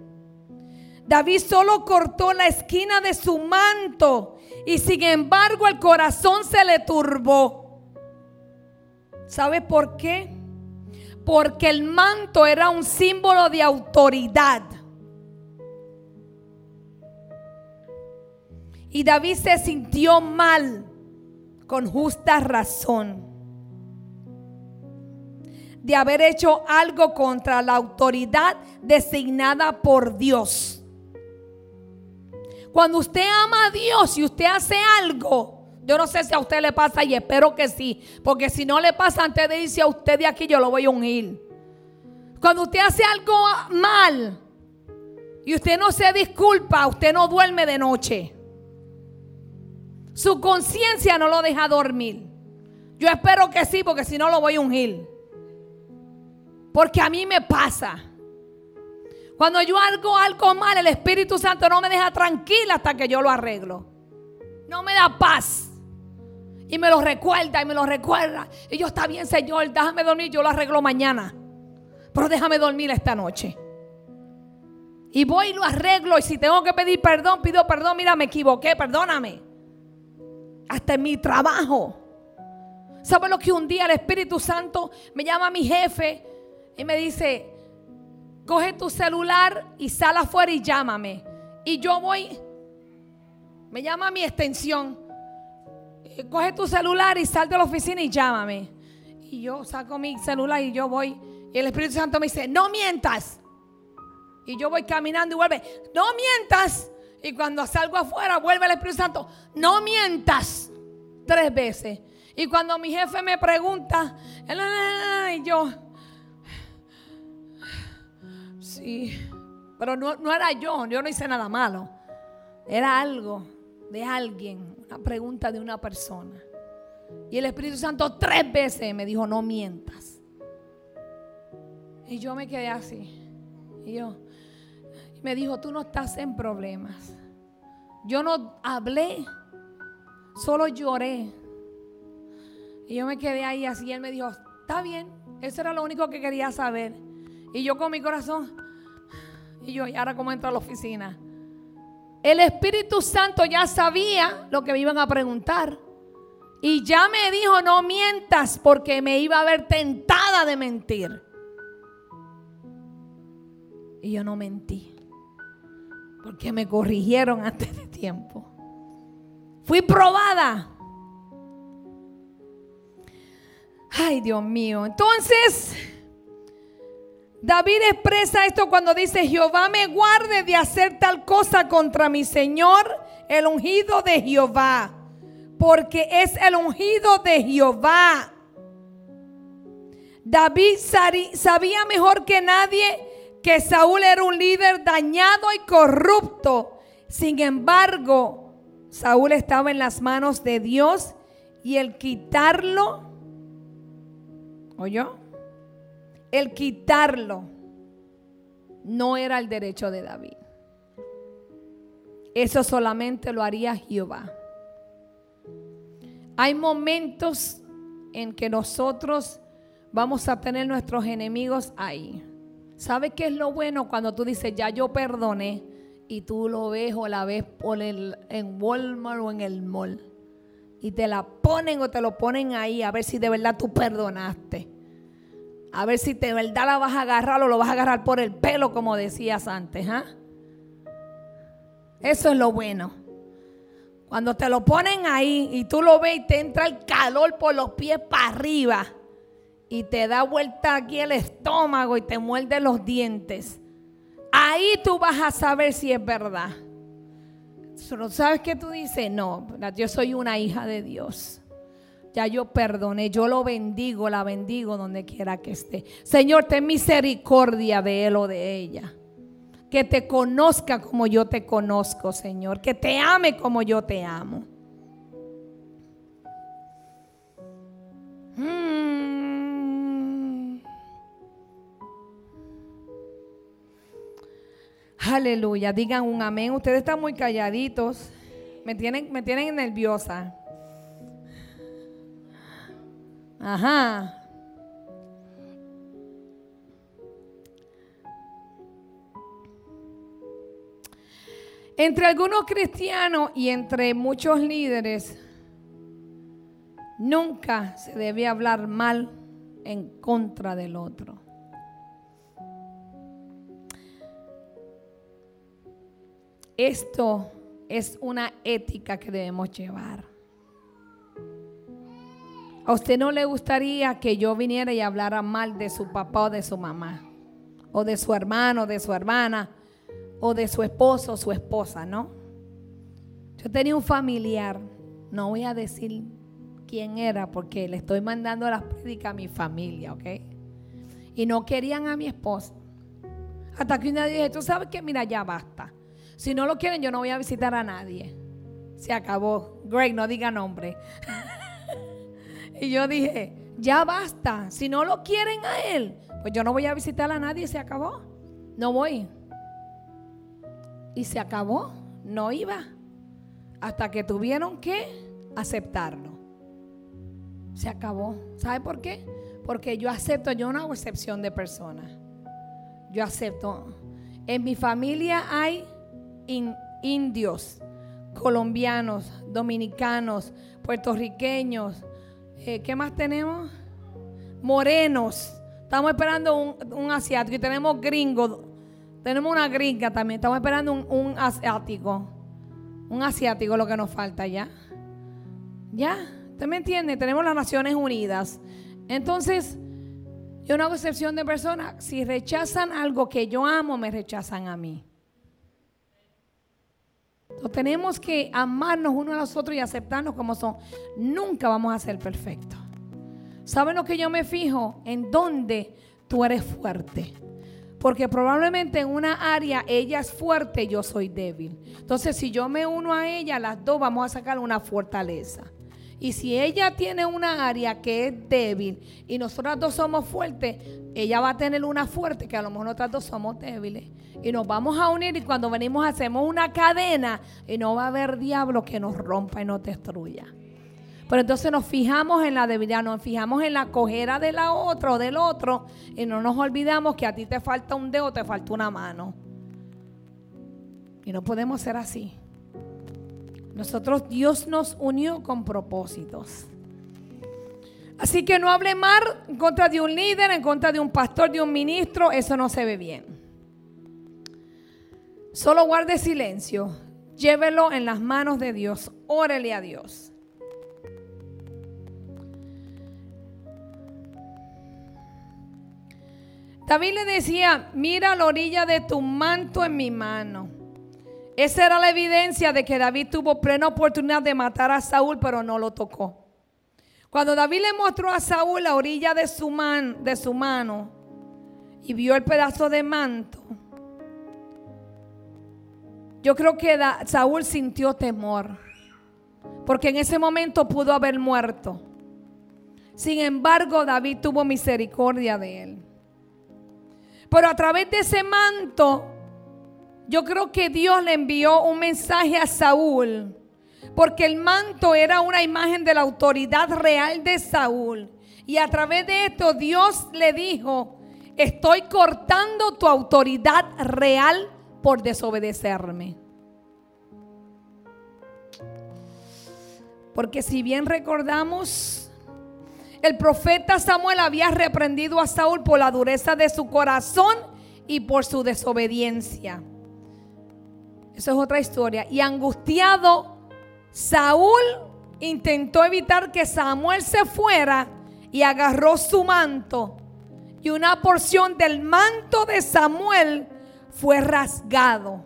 David solo cortó la esquina de su manto y sin embargo el corazón se le turbó. ¿Sabe por qué? Porque el manto era un símbolo de autoridad. Y David se sintió mal con justa razón de haber hecho algo contra la autoridad designada por Dios. Cuando usted ama a Dios y usted hace algo, yo no sé si a usted le pasa y espero que sí, porque si no le pasa antes de irse a usted de aquí, yo lo voy a unir. Cuando usted hace algo mal y usted no se disculpa, usted no duerme de noche. Su conciencia no lo deja dormir. Yo espero que sí, porque si no lo voy a ungir. Porque a mí me pasa. Cuando yo hago algo mal, el Espíritu Santo no me deja tranquila hasta que yo lo arreglo. No me da paz. Y me lo recuerda y me lo recuerda. Y yo está bien, Señor, déjame dormir, yo lo arreglo mañana. Pero déjame dormir esta noche. Y voy y lo arreglo. Y si tengo que pedir perdón, pido perdón. Mira, me equivoqué, perdóname hasta en mi trabajo. ¿Sabe lo que un día el Espíritu Santo me llama a mi jefe y me dice, coge tu celular y sal afuera y llámame? Y yo voy, me llama mi extensión, eh, coge tu celular y sal de la oficina y llámame. Y yo saco mi celular y yo voy, y el Espíritu Santo me dice, no mientas. Y yo voy caminando y vuelve, no mientas. Y cuando salgo afuera, vuelve el Espíritu Santo. No mientas. Tres veces. Y cuando mi jefe me pregunta, y yo, sí, pero no, era yo, yo no hice nada malo. Era algo de alguien, una pregunta de una persona. Y el Espíritu Santo tres veces me dijo, no mientas. Y yo me quedé así. Y yo, me dijo, tú no estás en problemas. Yo no hablé, solo lloré. Y yo me quedé ahí así. Él me dijo, está bien, eso era lo único que quería saber. Y yo con mi corazón, y yo, ¿y ahora cómo entro a la oficina? El Espíritu Santo ya sabía lo que me iban a preguntar. Y ya me dijo, no mientas porque me iba a ver tentada de mentir. Y yo no mentí porque me corrigieron antes de tiempo. Fui probada. Ay, Dios mío. Entonces, David expresa esto cuando dice, Jehová me guarde de hacer tal cosa contra mi Señor, el ungido de Jehová. Porque es el ungido de Jehová. David sabía mejor que nadie que Saúl era un líder dañado y corrupto. Sin embargo, Saúl estaba en las manos de Dios y el quitarlo, ¿oyó? El quitarlo no era el derecho de David. Eso solamente lo haría Jehová. Hay momentos en que nosotros vamos a tener nuestros enemigos ahí. ¿Sabe qué es lo bueno cuando tú dices, ya yo perdoné? Y tú lo ves o la ves por el, en Walmart o en el mall. Y te la ponen o te lo ponen ahí a ver si de verdad tú perdonaste. A ver si de verdad la vas a agarrar o lo vas a agarrar por el pelo, como decías antes. ¿ah? Eso es lo bueno. Cuando te lo ponen ahí y tú lo ves y te entra el calor por los pies para arriba y te da vuelta aquí el estómago y te muerde los dientes. Ahí tú vas a saber si es verdad. ¿Sabes qué tú dices? No, yo soy una hija de Dios. Ya yo perdoné, yo lo bendigo, la bendigo donde quiera que esté. Señor, ten misericordia de él o de ella. Que te conozca como yo te conozco, Señor. Que te ame como yo te amo. Mm. Aleluya. Digan un amén. Ustedes están muy calladitos. Me tienen, me tienen nerviosa. Ajá. Entre algunos cristianos y entre muchos líderes, nunca se debe hablar mal en contra del otro. Esto es una ética que debemos llevar. ¿A usted no le gustaría que yo viniera y hablara mal de su papá o de su mamá? O de su hermano, de su hermana, o de su esposo o su esposa, ¿no? Yo tenía un familiar, no voy a decir quién era porque le estoy mandando las prédicas a mi familia, ¿ok? Y no querían a mi esposa. Hasta que una dije, tú sabes que, mira, ya basta. Si no lo quieren, yo no voy a visitar a nadie. Se acabó. Greg, no diga nombre. Y yo dije, ya basta. Si no lo quieren a él, pues yo no voy a visitar a nadie. Se acabó. No voy. Y se acabó. No iba. Hasta que tuvieron que aceptarlo. Se acabó. ¿Sabe por qué? Porque yo acepto, yo no hago excepción de personas. Yo acepto. En mi familia hay indios, colombianos, dominicanos, puertorriqueños, eh, ¿Qué más tenemos? Morenos. Estamos esperando un, asiático y tenemos gringos. Tenemos una gringa también. Estamos esperando un, asiático. Un asiático lo que nos falta ya. ¿Ya? ¿Usted me entiende? Tenemos las Naciones Unidas. Entonces, yo no hago excepción de personas. Si rechazan algo que yo amo, me rechazan a mí. Tenemos que amarnos unos a los otros y aceptarnos como son. Nunca vamos a ser perfectos. ¿Saben lo que yo me fijo? En dónde tú eres fuerte. Porque probablemente en una área ella es fuerte, yo soy débil. Entonces, si yo me uno a ella, las dos vamos a sacar una fortaleza. Y si ella tiene una área que es débil y nosotras dos somos fuertes, ella va a tener una fuerte que a lo mejor nosotras dos somos débiles. Y nos vamos a unir y cuando venimos hacemos una cadena y no va a haber diablo que nos rompa y nos destruya. Pero entonces nos fijamos en la debilidad, nos fijamos en la cojera de la otra o del otro y no nos olvidamos que a ti te falta un dedo, te falta una mano. Y no podemos ser así. Nosotros, Dios nos unió con propósitos. Así que no hable mal en contra de un líder, en contra de un pastor, de un ministro, eso no se ve bien. Solo guarde silencio, llévelo en las manos de Dios, órele a Dios. David le decía, mira la orilla de tu manto en mi mano. Esa era la evidencia de que David tuvo plena oportunidad de matar a Saúl, pero no lo tocó. Cuando David le mostró a Saúl la orilla de su, mano y vio el pedazo de manto, yo creo que Saúl sintió temor, porque en ese momento pudo haber muerto. Sin embargo, David tuvo misericordia de él. Pero a través de ese manto, yo creo que Dios le envió un mensaje a Saúl, porque el manto era una imagen de la autoridad real de Saúl. Y a través de esto Dios le dijo, estoy cortando tu autoridad real por desobedecerme. Porque si bien recordamos, el profeta Samuel había reprendido a Saúl por la dureza de su corazón y por su desobediencia. Eso es otra historia. Y angustiado Saúl intentó evitar que Samuel se fuera y agarró su manto. Y una porción del manto de Samuel fue rasgado.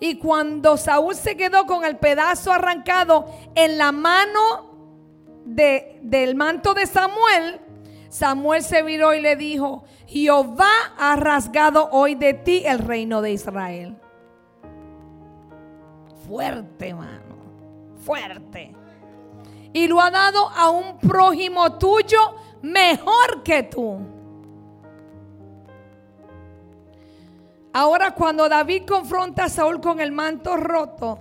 Y cuando Saúl se quedó con el pedazo arrancado en la mano de, del manto de Samuel, Samuel se viró y le dijo, Jehová ha rasgado hoy de ti el reino de Israel. Fuerte, mano, fuerte. Y lo ha dado a un prójimo tuyo mejor que tú. Ahora cuando David confronta a Saúl con el manto roto,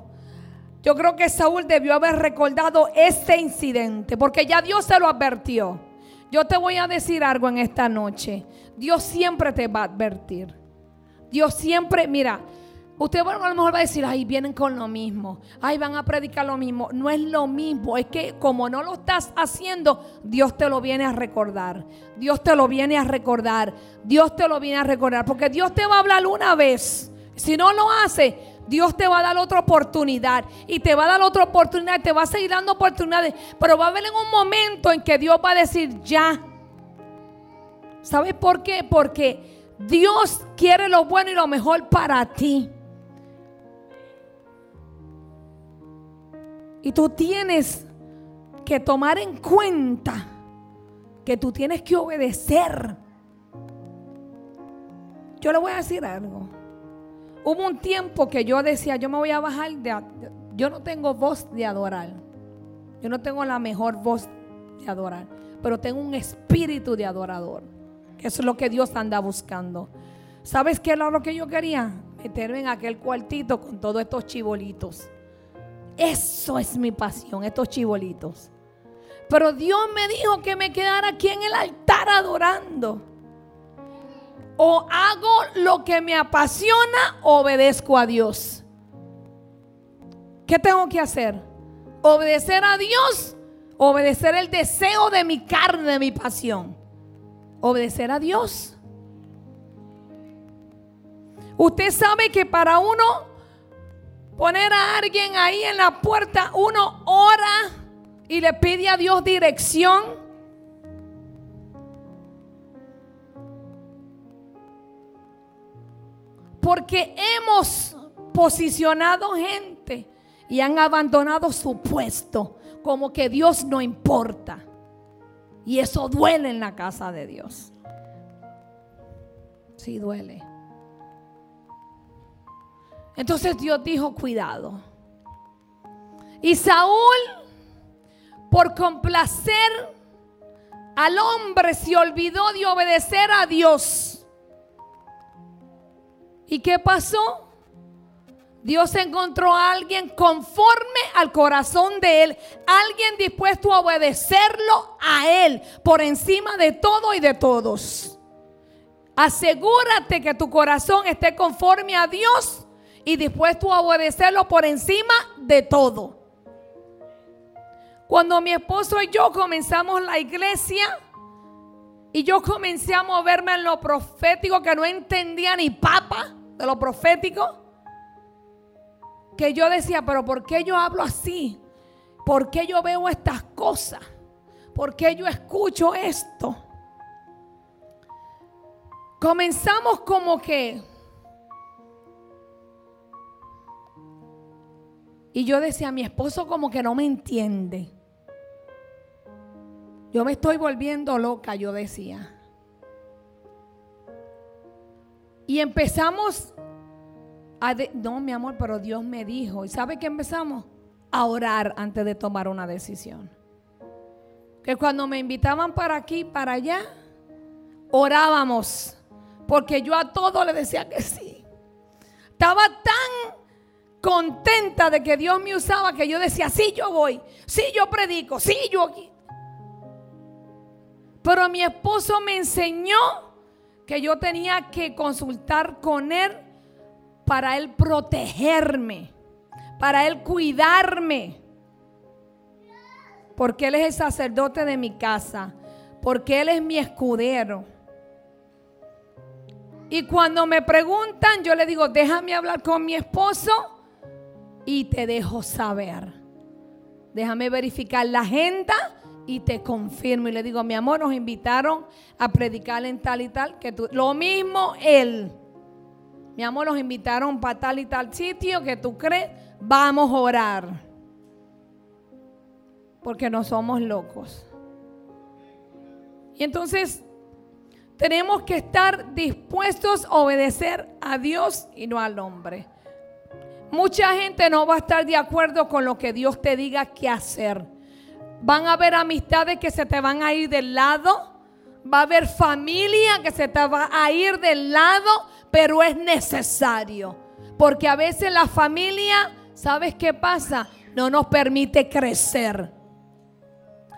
yo creo que Saúl debió haber recordado este incidente, porque ya Dios se lo advirtió. Yo te voy a decir algo en esta noche. Dios siempre te va a advertir. Dios siempre, mira, Usted a lo mejor va a decir, ay, vienen con lo mismo, ay, van a predicar lo mismo. No es lo mismo, es que como no lo estás haciendo, Dios te lo viene a recordar. Dios te lo viene a recordar. Dios te lo viene a recordar. Porque Dios te va a hablar una vez. Si no lo hace, Dios te va a dar otra oportunidad. Y te va a dar otra oportunidad. Te va a seguir dando oportunidades. Pero va a haber un momento en que Dios va a decir, ya. ¿Sabes por qué? Porque Dios quiere lo bueno y lo mejor para ti. Y tú tienes que tomar en cuenta que tú tienes que obedecer. Yo le voy a decir algo. Hubo un tiempo que yo decía, yo me voy a bajar de... Yo no tengo voz de adorar. Yo no tengo la mejor voz de adorar. Pero tengo un espíritu de adorador. Que eso es lo que Dios anda buscando. ¿Sabes qué era lo que yo quería? Meterme en aquel cuartito con todos estos chibolitos. Eso es mi pasión, estos chibolitos. Pero Dios me dijo que me quedara aquí en el altar adorando. O hago lo que me apasiona obedezco a Dios. ¿Qué tengo que hacer? Obedecer a Dios, obedecer el deseo de mi carne, de mi pasión. Obedecer a Dios. Usted sabe que para uno poner a alguien ahí en la puerta, uno ora y le pide a Dios dirección. Porque hemos posicionado gente y han abandonado su puesto como que Dios no importa. Y eso duele en la casa de Dios. Sí duele. Entonces Dios dijo, cuidado. Y Saúl, por complacer al hombre, se olvidó de obedecer a Dios. ¿Y qué pasó? Dios encontró a alguien conforme al corazón de él, alguien dispuesto a obedecerlo a él por encima de todo y de todos. Asegúrate que tu corazón esté conforme a Dios y dispuesto a obedecerlo por encima de todo. Cuando mi esposo y yo comenzamos la iglesia y yo comencé a moverme en lo profético que no entendía ni papa de lo profético, que yo decía, pero ¿por qué yo hablo así? ¿Por qué yo veo estas cosas? ¿Por qué yo escucho esto? Comenzamos como que Y yo decía, mi esposo como que no me entiende. Yo me estoy volviendo loca, yo decía. Y empezamos a... no, mi amor, pero Dios me dijo. ¿Y sabe qué empezamos? A orar antes de tomar una decisión. Que cuando me invitaban para aquí, para allá, orábamos. Porque yo a todo le decía que sí. Estaba tan contenta de que Dios me usaba que yo decía, sí, yo voy, sí, yo predico, sí, yo aquí. Pero mi esposo me enseñó que yo tenía que consultar con él para él protegerme, para él cuidarme. Porque él es el sacerdote de mi casa, porque él es mi escudero. Y cuando me preguntan, yo le digo, déjame hablar con mi esposo y te dejo saber. Déjame verificar la agenda y te confirmo. Y le digo, mi amor, nos invitaron a predicar en tal y tal. Que tú, lo mismo él. Mi amor, nos invitaron para tal y tal sitio que tú crees. Vamos a orar. Porque no somos locos. Y entonces tenemos que estar dispuestos a obedecer a Dios y no al hombre. Mucha gente no va a estar de acuerdo con lo que Dios te diga que hacer. Van a haber amistades que se te van a ir del lado. Va a haber familia que se te va a ir del lado, pero es necesario. Porque a veces la familia, ¿sabes qué pasa? No nos permite crecer.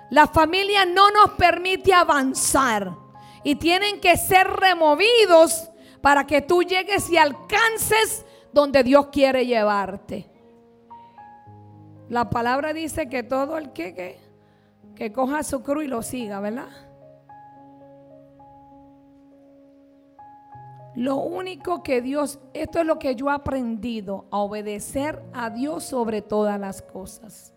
La familia no nos permite avanzar. Y tienen que ser removidos para que tú llegues y alcances donde Dios quiere llevarte. La palabra dice que todo el que, que, coja su cruz y lo siga, ¿verdad? Lo único que Dios, esto es lo que yo he aprendido, a obedecer a Dios sobre todas las cosas.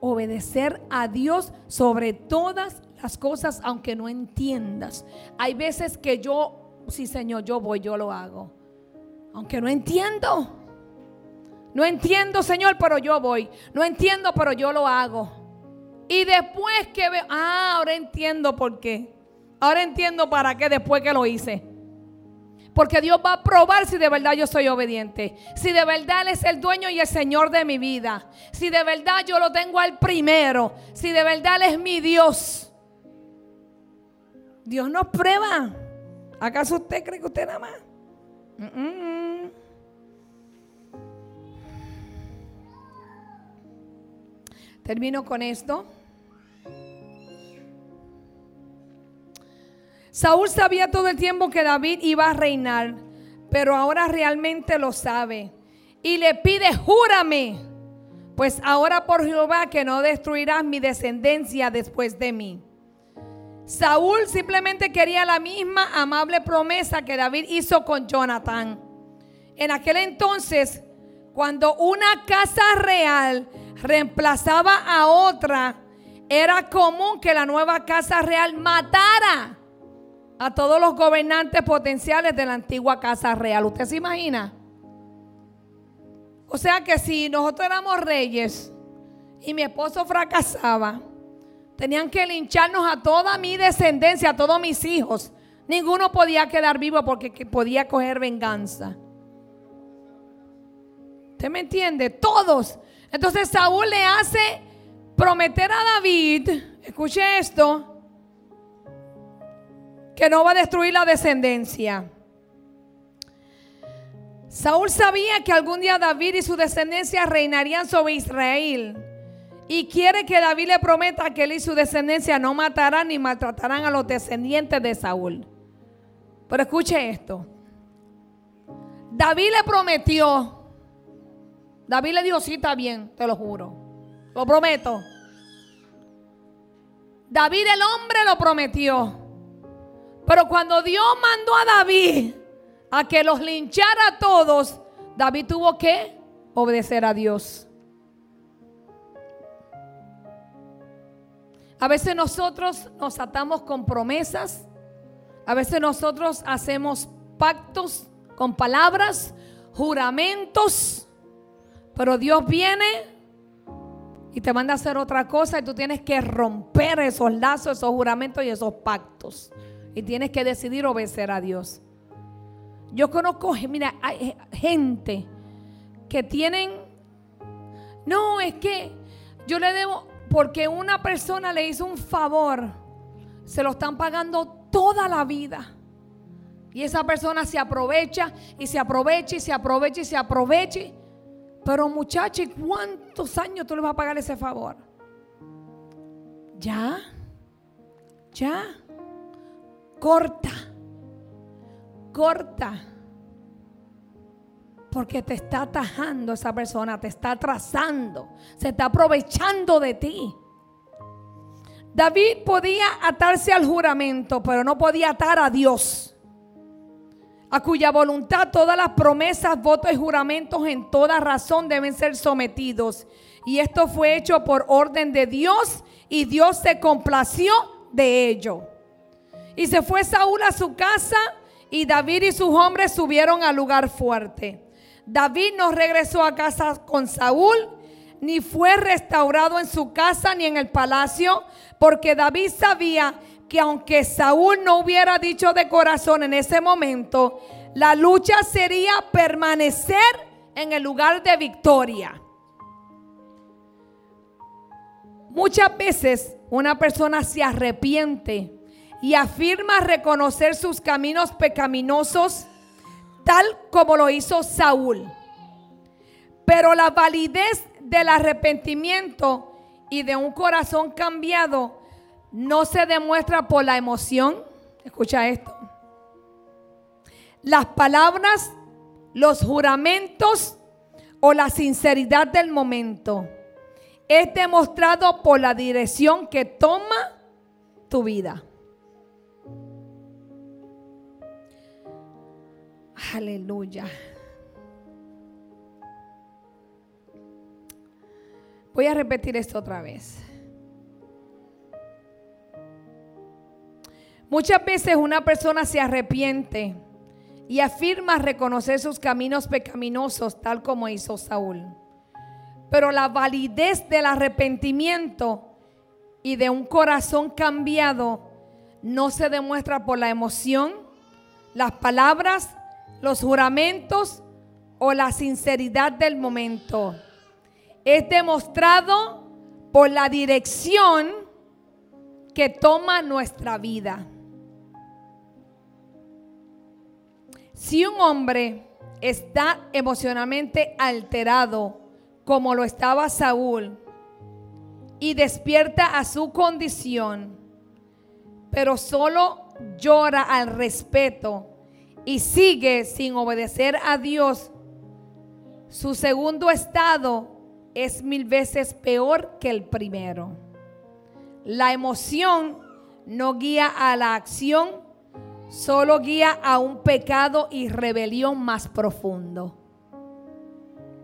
Obedecer a Dios sobre todas las cosas, aunque no entiendas. Hay veces que yo, sí Señor, yo voy, yo lo hago. Aunque no entiendo. No entiendo, Señor, pero yo voy. No entiendo, pero yo lo hago. Y después que veo, ah, ahora entiendo por qué. Ahora entiendo para qué después que lo hice. Porque Dios va a probar si de verdad yo soy obediente. Si de verdad Él es el dueño y el Señor de mi vida. Si de verdad yo lo tengo al primero. Si de verdad Él es mi Dios. Dios nos prueba. ¿Acaso usted cree que usted nada más? Termino con esto. Saúl sabía todo el tiempo que David iba a reinar, pero ahora realmente lo sabe. Y le pide, júrame, pues ahora por Jehová que no destruirás mi descendencia después de mí. Saúl simplemente quería la misma amable promesa que David hizo con Jonathan. En aquel entonces, cuando una casa real reemplazaba a otra, era común que la nueva casa real matara a todos los gobernantes potenciales de la antigua casa real. ¿Usted se imagina? O sea que si nosotros éramos reyes y mi esposo fracasaba, Tenían que lincharnos a toda mi descendencia, a todos mis hijos. Ninguno podía quedar vivo porque podía coger venganza. ¿Usted me entiende? Todos. Entonces Saúl le hace prometer a David, escuche esto, que no va a destruir la descendencia. Saúl sabía que algún día David y su descendencia reinarían sobre Israel. Y quiere que David le prometa que él y su descendencia no matarán ni maltratarán a los descendientes de Saúl. Pero escuche esto. David le prometió. David le dijo, sí, está bien, te lo juro. Lo prometo. David el hombre lo prometió. Pero cuando Dios mandó a David a que los linchara a todos, David tuvo que obedecer a Dios. A veces nosotros nos atamos con promesas. A veces nosotros hacemos pactos con palabras, juramentos. Pero Dios viene y te manda a hacer otra cosa y tú tienes que romper esos lazos, esos juramentos y esos pactos. Y tienes que decidir obedecer a Dios. Yo conozco, mira, hay gente que tienen, no, es que yo le debo, porque una persona le hizo un favor, se lo están pagando toda la vida. Y esa persona se aprovecha y se aprovecha y se aprovecha y se aprovecha. Pero muchachos, ¿cuántos años tú le vas a pagar ese favor? ¿Ya? ¿Ya? Corta. Corta. Porque te está atajando esa persona, te está atrasando, se está aprovechando de ti. David podía atarse al juramento, pero no podía atar a Dios. a cuya voluntad todas las promesas, votos y juramentos en toda razón deben ser sometidos. Y esto fue hecho por orden de Dios y Dios se complació de ello. Y se fue Saúl a su casa y David y sus hombres subieron al lugar fuerte. David no regresó a casa con Saúl, ni fue restaurado en su casa ni en el palacio, porque David sabía que aunque Saúl no hubiera dicho de corazón en ese momento, la lucha sería permanecer en el lugar de victoria. Muchas veces una persona se arrepiente y afirma reconocer sus caminos pecaminosos tal como lo hizo Saúl. Pero la validez del arrepentimiento y de un corazón cambiado no se demuestra por la emoción. Escucha esto. Las palabras, los juramentos o la sinceridad del momento es demostrado por la dirección que toma tu vida. Aleluya. Voy a repetir esto otra vez. Muchas veces una persona se arrepiente y afirma reconocer sus caminos pecaminosos tal como hizo Saúl. Pero la validez del arrepentimiento y de un corazón cambiado no se demuestra por la emoción, las palabras los juramentos o la sinceridad del momento. Es demostrado por la dirección que toma nuestra vida. Si un hombre está emocionalmente alterado, como lo estaba Saúl, y despierta a su condición, pero solo llora al respeto y sigue sin obedecer a Dios, su segundo estado es mil veces peor que el primero. La emoción no guía a la acción, solo guía a un pecado y rebelión más profundo.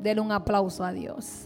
Denle un aplauso a Dios.